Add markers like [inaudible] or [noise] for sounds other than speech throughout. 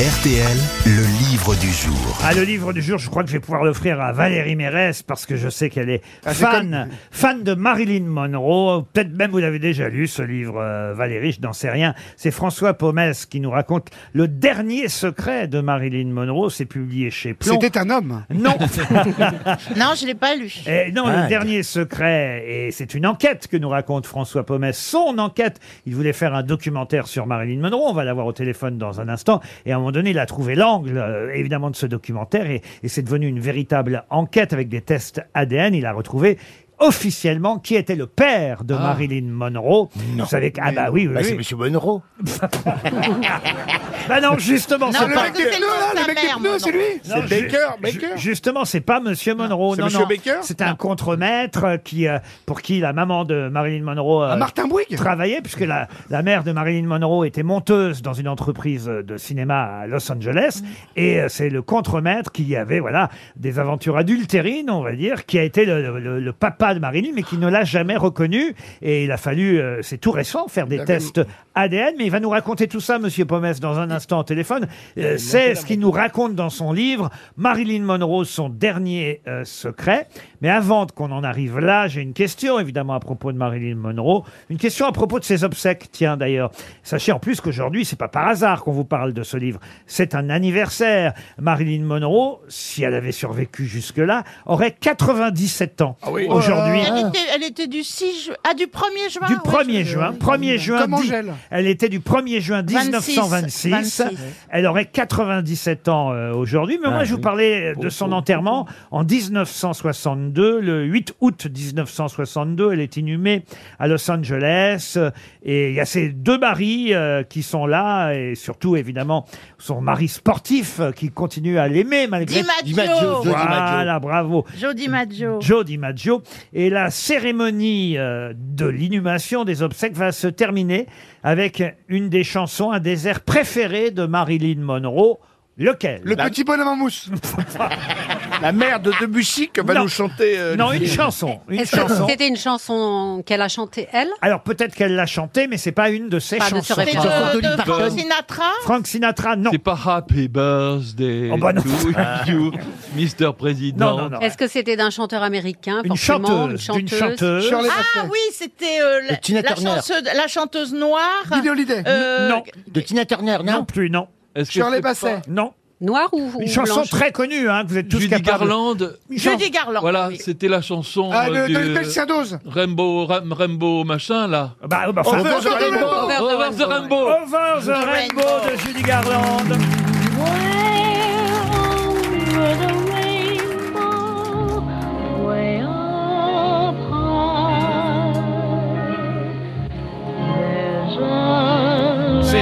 RTL, le livre du jour. Ah, le livre du jour, je crois que je vais pouvoir l'offrir à Valérie Mérès parce que je sais qu'elle est Ah, c'est fan, fan de Marilyn Monroe. Peut-être même vous l'avez déjà lu, ce livre, euh, Valérie, je n'en sais rien. C'est François Pomès qui nous raconte le dernier secret de Marilyn Monroe. C'est publié chez Plomb. C'était un homme. Non, [laughs] Non, je l'ai pas lu. Eh, non, le dernier secret, et c'est une enquête que nous raconte François Pomès, son enquête. Il voulait faire un documentaire sur Marilyn Monroe, on va l'avoir au téléphone dans un instant, et à un moment donné, il a trouvé l'angle, euh, évidemment, de ce documentaire, et, et c'est devenu une véritable enquête avec des tests ADN. Il a retrouvé officiellement qui était le père de Marilyn Monroe. Vous savez que, ah bah oui, oui, Bah, c'est. Monsieur Monroe. [laughs] Bah non, justement, c'est le pas... mec des pneus, là, le mec des pneus, c'est lui Non, C'est ju- Baker, ju- Baker. Justement, c'est pas Monsieur Monroe. c'est non, Monsieur non. Baker C'est un contremaître euh, qui, euh, pour qui la maman de Marilyn Monroe euh, Ah, Martin Bouygues travaillait, puisque la, la mère de Marilyn Monroe était monteuse dans une entreprise de cinéma à Los Angeles. Et euh, c'est le contremaître qui avait, voilà, des aventures adultérines, on va dire, qui a été le, le- le papa de Marilyn, mais qui ne l'a jamais reconnu. Et il a fallu, euh, c'est tout récent, faire des tests ADN. Mais il va nous raconter tout ça, Monsieur Pomès, dans un instant au téléphone. Euh, c'est ce qu'il nous raconte dans son livre, Marilyn Monroe, son dernier euh, secret. Mais avant qu'on en arrive là, j'ai une question, évidemment, à propos de Marilyn Monroe. Une question à propos de ses obsèques, tiens, d'ailleurs. Sachez en plus qu'aujourd'hui, c'est pas par hasard qu'on vous parle de ce livre. C'est un anniversaire. Marilyn Monroe, si elle avait survécu jusque-là, aurait 97 ans. Ah oui. Aujourd'hui. Elle était, elle était du 6 ju- ah, du 1er juin. Du ouais, 1er je- juin, 1er juin, Comme dix- Angèle. elle était du 1er juin 26, 1926. 26. Elle aurait 97 ans euh, aujourd'hui. Mais moi, je vous parlais de son enterrement en 1962, le 8 août 1962. Elle est inhumée à Los Angeles. Euh, Et il y a ces deux maris euh, qui sont là. Et surtout, évidemment, son mari sportif euh, qui continue à l'aimer malgré... Di Maggio. Di Maggio. Voilà, bravo. Jody Maggio. Joe DiMaggio. Et la cérémonie euh, de l'inhumation des obsèques va se terminer avec une des chansons, un des airs préférés de Marilyn Monroe. Lequel Le petit bonhomme en mousse. [laughs] La mère de Debussy que va Non. nous chanter. euh, Non, une chanson. Une Est-ce chanson. que c'était une chanson qu'elle a chantée elle? Alors peut-être qu'elle l'a chantée, mais c'est pas une de ses Pas de chansons. ce C'est répertoire. de, de Dolly Frank. Sinatra? Frank Sinatra, non. C'est pas Happy Birthday Oh, bah non. to you, Mr. Président. Non, non, non. Est-ce que c'était d'un chanteur américain Une forcément, chanteuse. D'une chanteuse? Shirley Ah Bassey. oui, c'était euh, la, Tina la Turner. chanteuse, la chanteuse noire. Lily Holiday. euh, Non, De Tina Turner, non, non plus, non. Est-ce que Shirley pas Non. Noir ou, ou Une chanson blanche très connue, hein, que vous êtes tous Judy capables. Garland Une Judy Garland. Voilà, oui. c'était la chanson Ah, euh, de, du-. Rainbow, Ram- Rainbow machin là. Bah, bah, enfin, Over the Rainbow. Over the Over the Rainbow. Rainbow. Over the Rainbow de Judy Garland.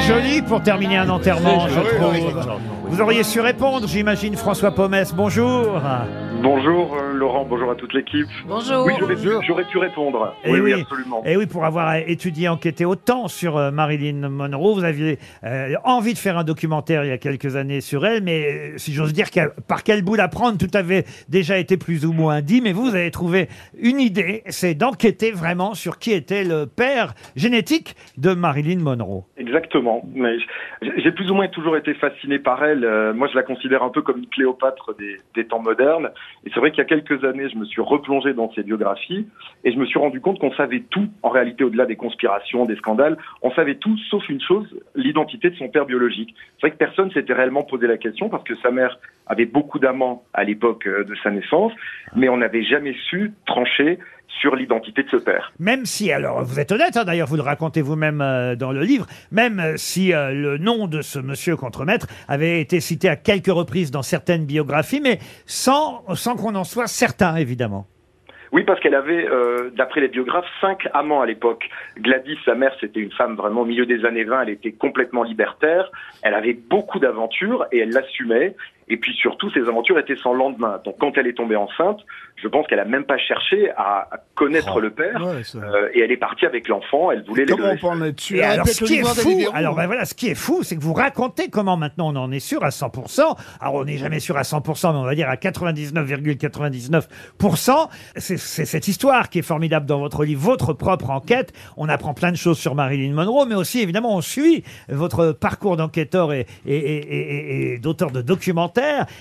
Joli pour terminer un enterrement, je trouve. Vous auriez su répondre, j'imagine, François Pomès. Bonjour. Bonjour euh, Laurent, bonjour à toute l'équipe. Bonjour. Oui, j'aurais pu, j'aurais pu répondre. Eh oui, oui, oui. absolument. Et oui, pour avoir étudié, enquêté autant sur euh, Marilyn Monroe, vous aviez euh, envie de faire un documentaire il y a quelques années sur elle, mais euh, si j'ose dire, par quel bout la prendre, tout avait déjà été plus ou moins dit, mais vous, vous avez trouvé une idée, c'est d'enquêter vraiment sur qui était le père génétique de Marilyn Monroe. Exactement. Mais j'ai j'ai plus ou moins toujours été fasciné par elle. Euh, moi, je la considère un peu comme une Cléopâtre des, des temps modernes. Et c'est vrai qu'il y a quelques années, je me suis replongé dans ses biographies et je me suis rendu compte qu'on savait tout, en réalité, au-delà des conspirations, des scandales. On savait tout, sauf une chose, l'identité de son père biologique. C'est vrai que personne s'était réellement posé la question parce que sa mère avait beaucoup d'amants à l'époque euh, de sa naissance, mais on n'avait jamais su trancher sur l'identité de ce père. Même si, alors vous êtes honnête, hein, d'ailleurs vous le racontez vous-même euh, dans le livre, même euh, si euh, le nom de ce monsieur contremaître avait été cité à quelques reprises dans certaines biographies, mais sans, sans qu'on en soit certain, évidemment. Oui, parce qu'elle avait, euh, d'après les biographes, cinq amants à l'époque. Gladys, sa mère, c'était une femme vraiment au milieu des années 20, elle était complètement libertaire, elle avait beaucoup d'aventures et elle l'assumait. Et puis surtout, ces aventures étaient sans lendemain. Donc quand elle est tombée enceinte, je pense qu'elle a même pas cherché à, connaître Oh. le père. Ouais, Euh, et elle est partie avec l'enfant. Elle voulait Comment on en être sûr Et alors, ce le qui est fou, alors ben voilà, ce qui est fou, c'est que vous racontez comment maintenant on en est sûr à 100%. Alors on n'est jamais sûr à 100%, mais on va dire à 99,99%. C'est c'est cette histoire qui est formidable dans votre livre, votre propre enquête. On apprend plein de choses sur Marilyn Monroe, mais aussi évidemment on suit votre parcours d'enquêteur et, et, et- et- et d'auteur de documentaires,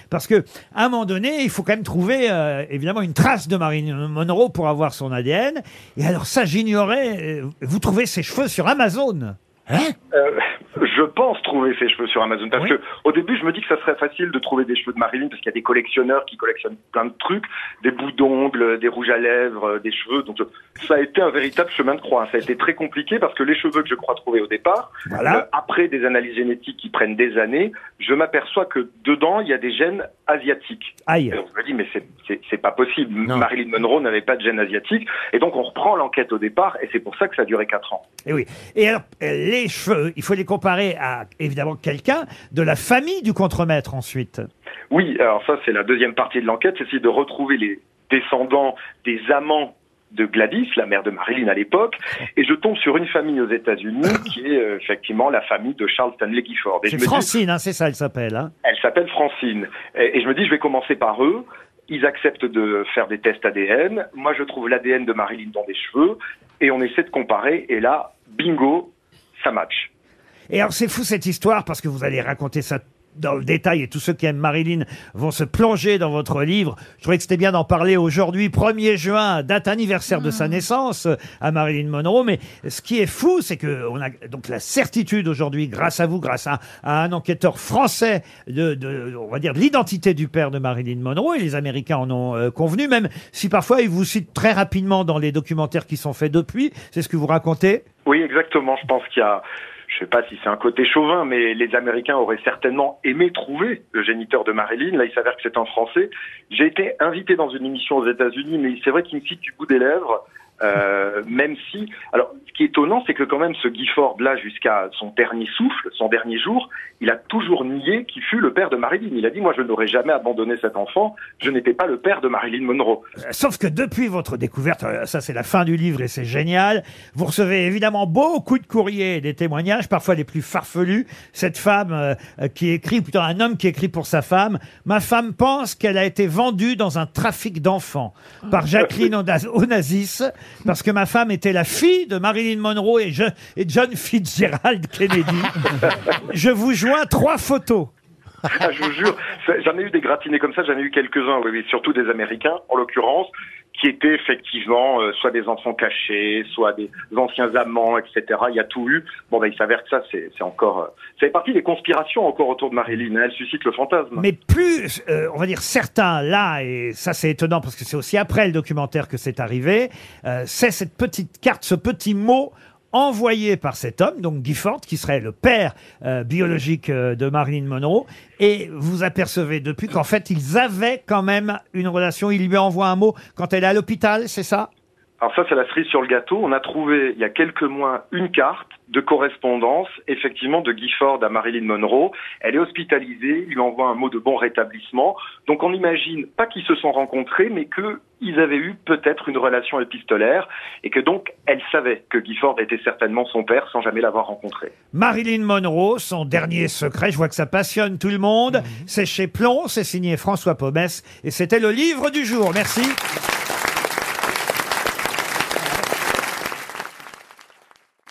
parce que à un moment donné, il faut quand même trouver euh, évidemment une trace de Marilyn Monroe pour avoir son ADN. Et alors ça, j'ignorais. euh, Vous trouvez ses cheveux sur Amazon? Euh, je pense trouver ses cheveux sur Amazon parce Oui. que au début je me dis que ça serait facile de trouver des cheveux de Marilyn parce qu'il y a des collectionneurs qui collectionnent plein de trucs, des bouts d'ongles, des rouges à lèvres, des cheveux. Donc ça a été un véritable chemin de croix. Ça a été très compliqué parce que les cheveux que je crois trouver au départ, Voilà. euh, après des analyses génétiques qui prennent des années, je m'aperçois que dedans il y a des gènes asiatiques. Aïe. Et on me dit mais c'est pas possible. Non. Marilyn Monroe n'avait pas de gène asiatique et donc on reprend l'enquête au départ et c'est pour ça que ça a duré quatre ans. Et oui. Et alors, euh, les cheveux, il faut les comparer à, évidemment, quelqu'un de la famille du contremaître ensuite. Oui, alors ça c'est la deuxième partie de l'enquête, c'est essayer de retrouver les descendants des amants de Gladys, la mère de Marilyn à l'époque, et je tombe sur une famille aux États-Unis [coughs] qui est euh, effectivement la famille de Charles Stanley Gifford. C'est dis, Francine, hein, c'est ça, elle s'appelle. Hein. elle s'appelle Francine, et, et je me dis je vais commencer par eux. Ils acceptent de faire des tests ADN. Moi, je trouve l'ADN de Marilyn dans des cheveux, et on essaie de comparer. Et là, bingo, ça match. Et alors, c'est fou cette histoire parce que vous allez raconter ça dans le détail et tous ceux qui aiment Marilyn vont se plonger dans votre livre. Je trouvais que c'était bien d'en parler aujourd'hui, 1er juin, date anniversaire de sa naissance euh, à Marilyn Monroe. Mais ce qui est fou, c'est que on a donc la certitude aujourd'hui, grâce à vous, grâce à, à un enquêteur français de, de, on va dire, de l'identité du père de Marilyn Monroe, et les Américains en ont euh, convenu, même si parfois ils vous citent très rapidement dans les documentaires qui sont faits depuis. C'est ce que vous racontez? Oui, exactement. Je pense qu'il y a, je sais pas si c'est un côté chauvin, mais les Américains auraient certainement aimé trouver le géniteur de Marilyn. Là, il s'avère que c'est un Français. J'ai été invité dans une émission aux États-Unis, mais c'est vrai qu'il me cite du bout des lèvres. Euh, même si, alors, ce qui est étonnant, c'est que quand même ce Gifford là, jusqu'à son dernier souffle, son dernier jour, il a toujours nié qu'il fut le père de Marilyn. Il a dit, moi, je n'aurais jamais abandonné cet enfant. Je n'étais pas le père de Marilyn Monroe. Euh, Sauf que depuis votre découverte, euh, ça c'est la fin du livre et c'est génial, vous recevez évidemment beaucoup de courriers et des témoignages, parfois les plus farfelus. Cette femme euh, euh, qui écrit, plutôt un homme qui écrit pour sa femme, ma femme pense qu'elle a été vendue dans un trafic d'enfants par Jacqueline Onaz- Onassis, parce que ma femme était la fille de Marilyn Monroe et, Je- et John Fitzgerald Kennedy. [laughs] Je vous joins trois photos. Ah, je vous jure, c'est- j'en ai eu des gratinés comme ça, j'en ai eu quelques-uns, oui, oui, surtout des Américains, en l'occurrence, qui étaient effectivement euh, soit des enfants cachés, soit des anciens amants, etc. Il y a tout eu. Bon, ben, il s'avère que ça, c'est encore... Euh, ça fait partie des conspirations encore autour de Marilyn. hein. Elle suscite le fantasme. Mais plus, euh, on va dire certains là, et ça c'est étonnant parce que c'est aussi après le documentaire que c'est arrivé, euh, c'est cette petite carte, ce petit mot envoyé par cet homme, donc Gifford, qui serait le père euh, biologique euh, de Marilyn Monroe, et vous apercevez depuis qu'en fait ils avaient quand même une relation, il lui envoie un mot quand elle est à l'hôpital, c'est ça? Alors ça, c'est la cerise sur le gâteau. On a trouvé, il y a quelques mois, une carte de correspondance, effectivement, de Gifford à Marilyn Monroe. Elle est hospitalisée, il lui envoie un mot de bon rétablissement. Donc on imagine pas qu'ils se sont rencontrés, mais qu'ils avaient eu peut-être une relation épistolaire, et que donc elle savait que Gifford était certainement son père sans jamais l'avoir rencontré. Marilyn Monroe, son dernier secret, je vois que ça passionne tout le monde, c'est chez Plon, c'est signé François Pomès, et c'était le livre du jour. Merci.